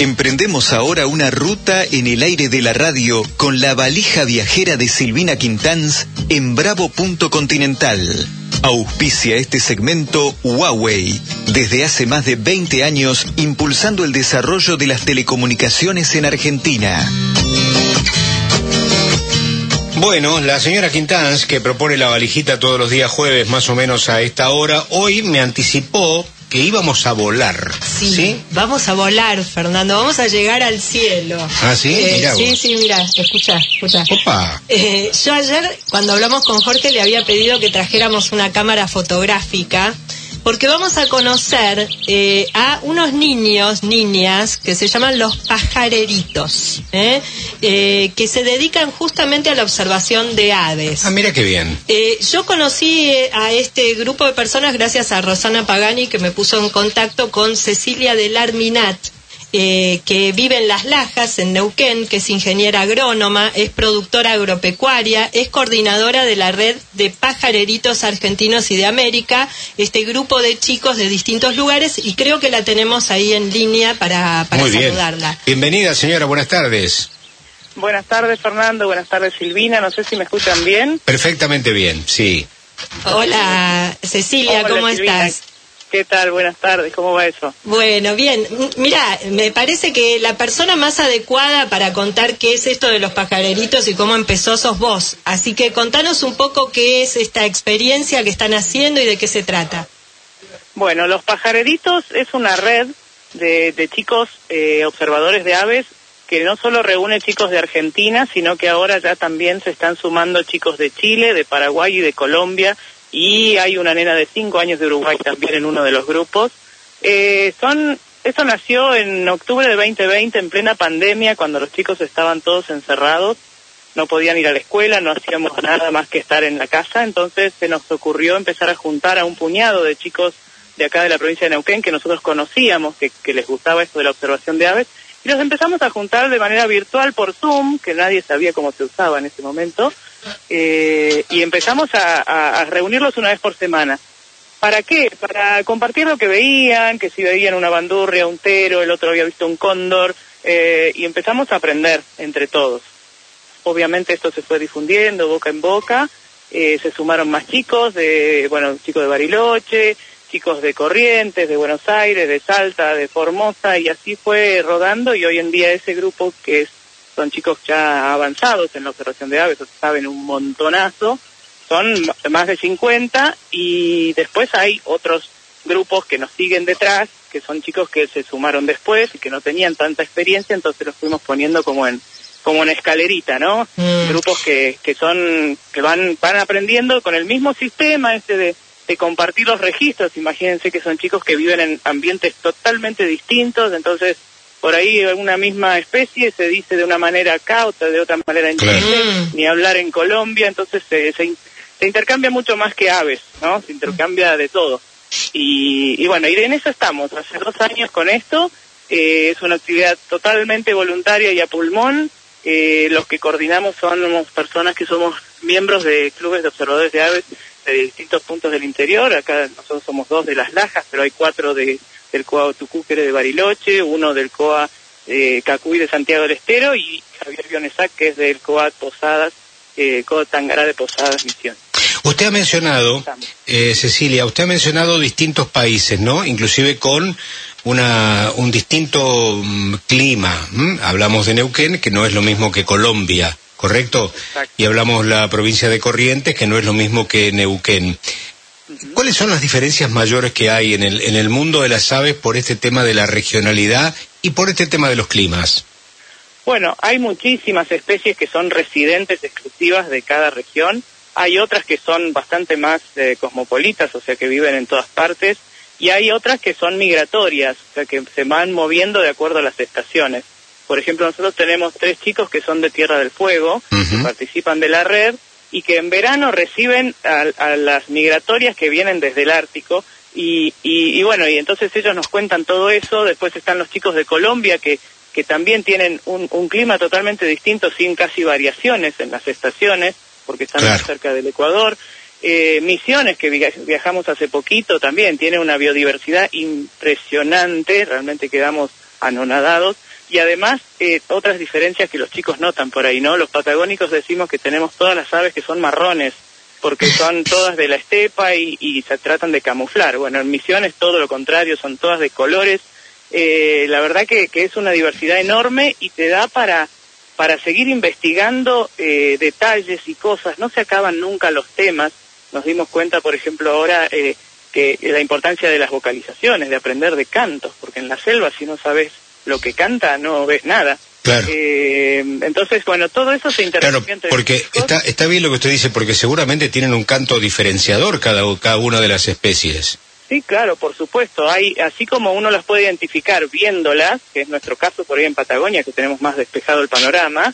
Emprendemos ahora una ruta en el aire de la radio con la valija viajera de Silvina Quintanz en Bravo Punto Continental. Auspicia este segmento Huawei, desde hace más de 20 años impulsando el desarrollo de las telecomunicaciones en Argentina. Bueno, la señora Quintanz, que propone la valijita todos los días jueves más o menos a esta hora, hoy me anticipó que íbamos a volar. Sí, vamos a volar, Fernando, vamos a llegar al cielo. Ah, sí, Eh, Mirá sí, sí, mira, escucha, escucha. Opa. Eh, yo ayer, cuando hablamos con Jorge, le había pedido que trajéramos una cámara fotográfica, porque vamos a conocer eh, a unos niños, niñas, que se llaman los pajareritos, ¿eh? Eh, que se dedican justamente a la observación de aves. Ah, mira qué bien. Eh, yo conocí eh, a este grupo de personas gracias a Rosana Pagani que me puso en contacto con Cecilia del Arminat, eh, que vive en Las Lajas, en Neuquén, que es ingeniera agrónoma, es productora agropecuaria, es coordinadora de la red de pajareritos argentinos y de América, este grupo de chicos de distintos lugares, y creo que la tenemos ahí en línea para, para Muy bien. saludarla. Bienvenida, señora, buenas tardes. Buenas tardes, Fernando. Buenas tardes, Silvina. No sé si me escuchan bien. Perfectamente bien, sí. Hola, Cecilia, Hola, ¿cómo Silvina. estás? ¿Qué tal? Buenas tardes. ¿Cómo va eso? Bueno, bien. Mira, me parece que la persona más adecuada para contar qué es esto de los pajareritos y cómo empezó sos vos. Así que contanos un poco qué es esta experiencia que están haciendo y de qué se trata. Bueno, Los Pajareritos es una red de, de chicos eh, observadores de aves que no solo reúne chicos de Argentina, sino que ahora ya también se están sumando chicos de Chile, de Paraguay y de Colombia, y hay una nena de cinco años de Uruguay también en uno de los grupos. Eh, son, esto nació en octubre de 2020, en plena pandemia, cuando los chicos estaban todos encerrados, no podían ir a la escuela, no hacíamos nada más que estar en la casa, entonces se nos ocurrió empezar a juntar a un puñado de chicos de acá de la provincia de Neuquén que nosotros conocíamos, que, que les gustaba esto de la observación de aves, y los empezamos a juntar de manera virtual por Zoom, que nadie sabía cómo se usaba en ese momento, eh, y empezamos a, reunirlos una vez por semana. ¿Para qué? Para compartir lo que veían, que si veían una bandurria, un tero, el otro había visto un cóndor, eh, y empezamos a aprender entre todos. Obviamente esto se fue difundiendo boca en boca, eh, se sumaron más chicos, de, bueno, chicos de Bariloche, chicos de Corrientes, de Buenos Aires, de Salta, de Formosa, y así fue rodando, y hoy en día ese grupo que es, son chicos ya avanzados en la observación de aves, o sea, saben un montonazo, son más de 50 y después hay otros grupos que nos siguen detrás, que son chicos que se sumaron después y que no tenían tanta experiencia, entonces los fuimos poniendo como en como en escalerita, ¿no? Mm. Grupos que, que son que van van aprendiendo con el mismo sistema este de, de compartir los registros. Imagínense que son chicos que viven en ambientes totalmente distintos, entonces por ahí una misma especie se dice de una manera acá, otra de otra manera en. Chile, Mm. ni hablar en Colombia, entonces se, se, se intercambia mucho más que aves, ¿no? Se intercambia de todo. Y, y bueno, y en eso estamos, hace dos años con esto, eh, es una actividad totalmente voluntaria y a pulmón, eh, los que coordinamos somos personas que somos miembros de clubes de observadores de aves de distintos puntos del interior, acá nosotros somos dos de las Lajas, pero hay cuatro de, del COA Tucúquere de Bariloche, uno del COA eh, Cacuy de Santiago del Estero y Javier Bionesac que es del COA Posadas, eh, COA Tangará de Posadas Misión. Usted ha mencionado, eh, Cecilia, usted ha mencionado distintos países, ¿no? Inclusive con una, un distinto mm, clima. Hablamos de Neuquén, que no es lo mismo que Colombia, ¿correcto? Exacto. Y hablamos la provincia de Corrientes, que no es lo mismo que Neuquén. ¿Cuáles son las diferencias mayores que hay en el, en el mundo de las aves por este tema de la regionalidad y por este tema de los climas? Bueno, hay muchísimas especies que son residentes exclusivas de cada región. Hay otras que son bastante más eh, cosmopolitas, o sea, que viven en todas partes. Y hay otras que son migratorias, o sea, que se van moviendo de acuerdo a las estaciones. Por ejemplo, nosotros tenemos tres chicos que son de Tierra del Fuego, que participan de la red y que en verano reciben a, a las migratorias que vienen desde el Ártico. Y, y, y bueno, y entonces ellos nos cuentan todo eso. Después están los chicos de Colombia que, que también tienen un, un clima totalmente distinto, sin casi variaciones en las estaciones, porque están Claro. muy cerca del Ecuador. Eh, Misiones, que via- viajamos hace poquito, también tiene una biodiversidad impresionante, realmente quedamos anonadados. Y además eh, otras diferencias que los chicos notan por ahí, ¿no? Los patagónicos decimos que tenemos todas las aves que son marrones, porque son todas de la estepa y, se tratan de camuflar. Bueno, en Misiones todo lo contrario, son todas de colores. Eh, la verdad que, es una diversidad enorme y te da para, para seguir investigando eh, detalles y cosas. No se acaban nunca los temas. Nos dimos cuenta, por ejemplo, ahora eh, que la importancia de las vocalizaciones, de aprender de cantos, porque en la selva si no sabes lo que canta no ves nada. Claro. Eh, entonces, bueno, todo eso se intercambia claro, porque está, está bien lo que usted dice, porque seguramente tienen un canto diferenciador cada, cada una de las especies. Sí, claro, por supuesto. Hay, así como uno las puede identificar viéndolas, que es nuestro caso por ahí en Patagonia, que tenemos más despejado el panorama,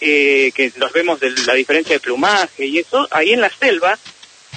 eh, que los vemos de la diferencia de plumaje y eso, ahí en la selva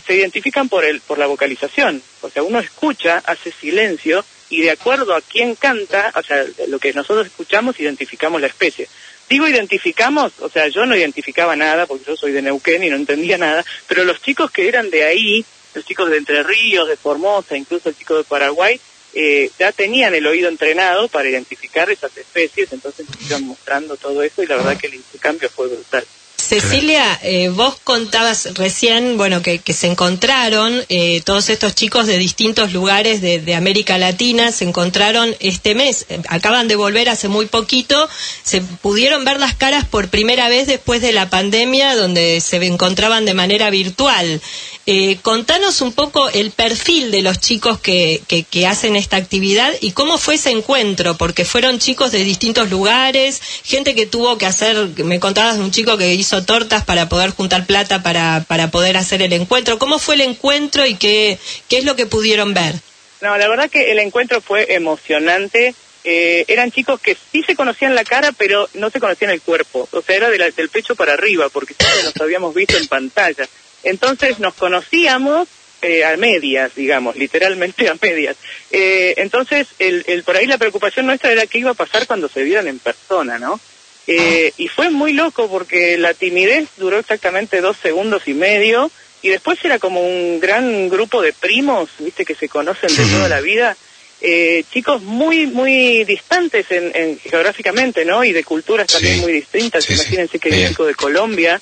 se identifican por el, por la vocalización. O sea, uno escucha, hace silencio y de acuerdo a quién canta, o sea, lo que nosotros escuchamos, identificamos la especie. Digo identificamos, o sea, yo no identificaba nada porque yo soy de Neuquén y no entendía nada, pero los chicos que eran de ahí, los chicos de Entre Ríos, de Formosa, incluso el chico de Paraguay, eh, ya tenían el oído entrenado para identificar esas especies, entonces nos iban mostrando todo eso y la verdad que el intercambio fue brutal. Cecilia, eh, vos contabas recién, bueno, que, se encontraron eh, todos estos chicos de distintos lugares de, América Latina, se encontraron este mes, eh, acaban de volver hace muy poquito, se pudieron ver las caras por primera vez después de la pandemia, donde se encontraban de manera virtual. Contanos un poco el perfil de los chicos que, que hacen esta actividad y cómo fue ese encuentro, porque fueron chicos de distintos lugares, gente que tuvo que hacer, me contabas de un chico que hizo tortas para poder juntar plata para, para poder hacer el encuentro. ¿Cómo fue el encuentro y qué, qué es lo que pudieron ver? No, la verdad que el encuentro fue emocionante. Eh, eran chicos que sí se conocían la cara, pero no se conocían el cuerpo. O sea, era del pecho para arriba, porque siempre nos habíamos visto en pantalla. Entonces nos conocíamos eh, a medias, digamos, literalmente a medias. Eh, entonces, el, el, por ahí la preocupación nuestra era qué iba a pasar cuando se vieran en persona, ¿no? Eh, y fue muy loco porque la timidez duró exactamente dos segundos y medio y después era como un gran grupo de primos, viste, que se conocen de toda la vida. Eh, chicos muy muy distantes en, geográficamente, ¿no? Y de culturas también muy distintas. Imagínense que hay un chico de Colombia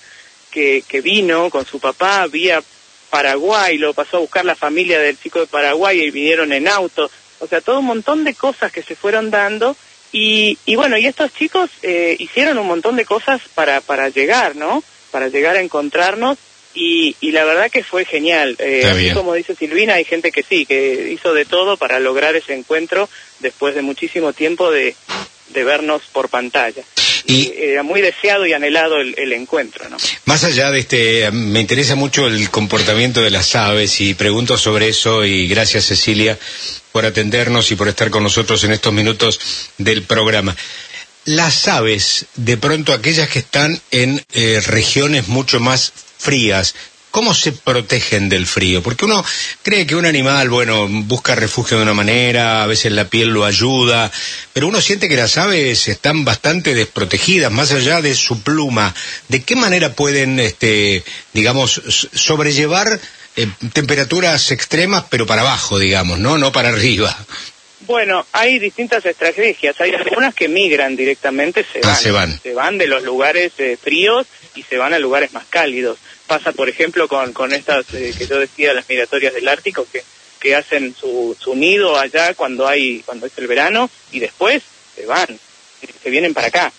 que, que vino con su papá vía Paraguay, lo pasó a buscar la familia del chico de Paraguay y vinieron en auto. O sea, todo un montón de cosas que se fueron dando y, y bueno, y estos chicos eh, hicieron un montón de cosas para, para llegar, ¿no? Para llegar a encontrarnos y, y la verdad que fue genial. Eh, como dice Silvina, hay gente que sí, que hizo de todo para lograr ese encuentro después de muchísimo tiempo de, de vernos por pantalla. Y era muy deseado y anhelado el, el, encuentro, ¿no? Más allá de este, me interesa mucho el comportamiento de las aves y pregunto sobre eso y gracias Cecilia por atendernos y por estar con nosotros en estos minutos del programa. Las aves, de pronto aquellas que están en eh, regiones mucho más frías, ¿Cómo se protegen del frío? Porque uno cree que un animal, bueno, busca refugio de una manera, a veces la piel lo ayuda, pero uno siente que las aves están bastante desprotegidas, más allá de su pluma. ¿De qué manera pueden, este, digamos, sobrellevar eh, temperaturas extremas, pero para abajo, digamos, ¿no? No para arriba. Bueno, hay distintas estrategias. Hay algunas que migran directamente, se ah, van. se van. de los lugares eh, fríos y se van a lugares más cálidos. Pasa, por ejemplo, con, con estas eh, que yo decía, las migratorias del Ártico, que, que hacen su, su nido allá cuando hay cuando es el verano y después se van, se vienen para acá.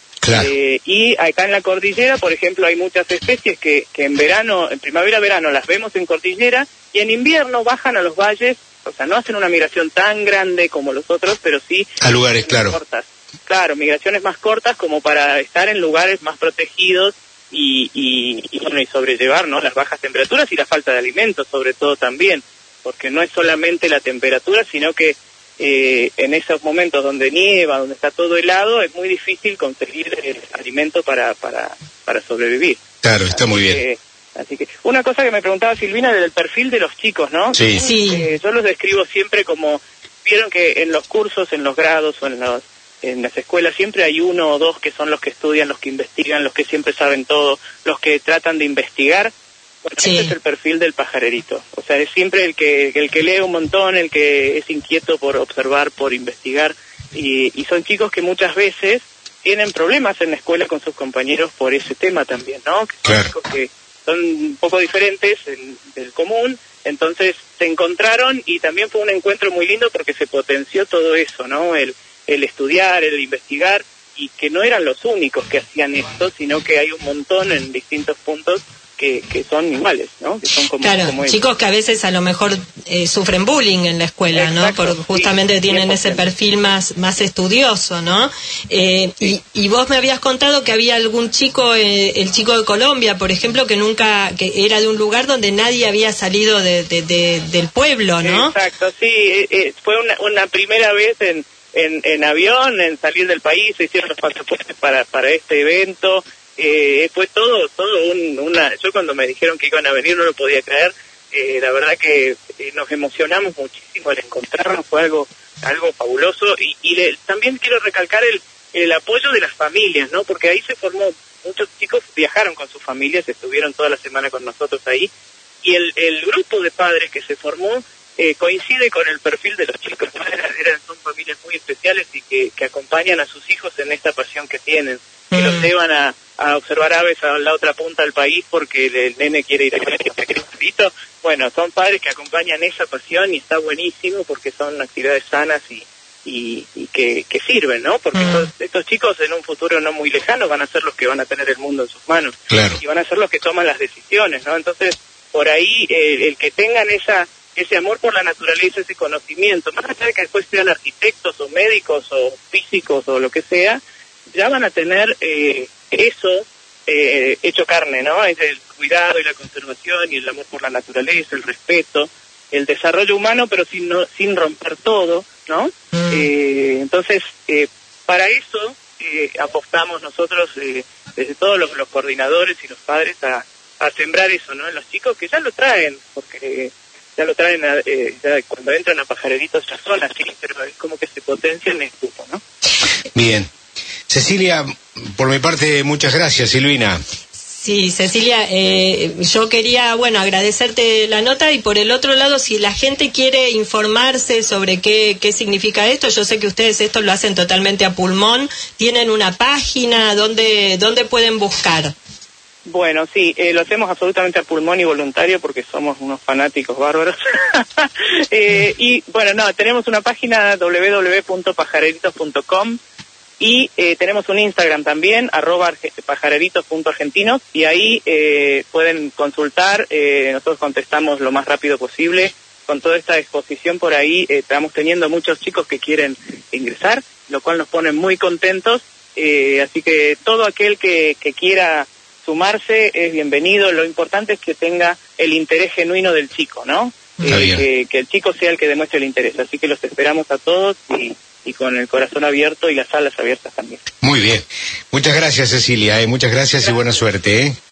Eh, y acá en la cordillera, por ejemplo, hay muchas especies que, que en verano, en primavera-verano las vemos en cordillera y en invierno bajan a los valles, o sea, no hacen una migración tan grande como los otros, pero sí a lugares, claro. Cortas. Claro, migraciones más cortas como para estar en lugares más protegidos y, y, y, bueno, y sobrellevar ¿no? las bajas temperaturas y la falta de alimentos, sobre todo también, porque no es solamente la temperatura, sino que eh, en esos momentos donde nieva, donde está todo helado, es muy difícil conseguir el alimento para, para, para sobrevivir. Claro, está muy bien. así que una cosa que me preguntaba Silvina del perfil de los chicos, ¿no? Sí. sí. Eh, yo los describo siempre como, vieron que en los cursos, en los grados o en, los, en las escuelas siempre hay uno o dos que son los que estudian, los que investigan, los que siempre saben todo, los que tratan de investigar ese es el perfil del pajarerito. O sea, es siempre el que, el que lee un montón, el que es inquieto por observar, por investigar. Y, son chicos que muchas veces tienen problemas en la escuela con sus compañeros por ese tema también, ¿no? Que son chicos que son un poco diferentes del común, entonces se encontraron y también fue un encuentro muy lindo porque se potenció todo eso, ¿no? El, el estudiar, el investigar y que no eran los únicos que hacían esto, sino que hay un montón en distintos puntos que, que son iguales, ¿no? Que son como, claro, chicos que a veces a lo mejor eh, sufren bullying en la escuela, ¿no? Porque justamente tienen ese perfil más más estudioso, ¿no? Eh, y, y, vos me habías contado que había algún chico, eh, el chico de Colombia, por ejemplo, que nunca, que era de un lugar donde nadie había salido de, del pueblo, ¿no? Exacto, sí, fue una, una primera vez en en, en avión, en salir del país, se hicieron los pasaportes para, para este evento. Eh, fue todo, todo un, una... Yo cuando me dijeron que iban a venir no lo podía creer. Eh, la verdad que eh, nos emocionamos muchísimo al encontrarnos, fue algo, algo fabuloso. Y, y también quiero recalcar el, el apoyo de las familias, ¿no? Porque ahí se formó, muchos chicos viajaron con sus familias, estuvieron toda la semana con nosotros ahí. Y el, el grupo de padres que se formó eh, coincide con el perfil de los chicos. Eran, son familias muy especiales y que, que, acompañan a sus hijos en esta pasión que tienen, que los mm. llevan a, a, observar aves a la otra punta del país porque el, nene quiere ir a ver Bueno, son padres que acompañan esa pasión y está buenísimo porque son actividades sanas y, y, y que, que, sirven, ¿no? Porque mm. estos, estos, chicos en un futuro no muy lejano van a ser los que van a tener el mundo en sus manos y van a ser los que toman las decisiones, ¿no? Entonces, por ahí eh, el que tengan esa ese amor por la naturaleza, ese conocimiento, más allá de que después sean arquitectos o médicos o físicos o lo que sea, ya van a tener eh, eso eh, hecho carne, ¿no? Es el cuidado y la conservación y el amor por la naturaleza, el respeto, el desarrollo humano, pero sin, no, sin romper todo, ¿no? Mm. Eh, entonces, para eso apostamos nosotros, desde todos los, los, coordinadores y los padres, a, a sembrar eso, ¿no? En los chicos que ya lo traen, porque ya lo traen, eh, ya cuando entran a pajareritos ya son así, pero es como que se potencia en el grupo, ¿no? Bien. Cecilia, por mi parte, muchas gracias, Silvina. Sí, Cecilia, eh, yo quería, bueno, agradecerte la nota y por el otro lado, si la gente quiere informarse sobre qué, qué significa esto, yo sé que ustedes esto lo hacen totalmente a pulmón, tienen una página, ¿dónde, dónde pueden buscar? Bueno, sí, eh, lo hacemos absolutamente a pulmón y voluntario porque somos unos fanáticos bárbaros. eh, y bueno, no, tenemos una página www.pajareritos.com y eh, tenemos un Instagram también, arroba pajareritos.argentinos y ahí eh, pueden consultar, eh, nosotros contestamos lo más rápido posible. Con toda esta exposición por ahí eh, estamos teniendo muchos chicos que quieren ingresar, lo cual nos pone muy contentos. Así que todo aquel que, que quiera sumarse es bienvenido. Lo importante es que tenga el interés genuino del chico, ¿no? Eh, que, el chico sea el que demuestre el interés. Así que los esperamos a todos y, con el corazón abierto y las salas abiertas también. Muy bien. Muchas gracias, Cecilia. Eh. Muchas gracias, y buena suerte. ¿eh?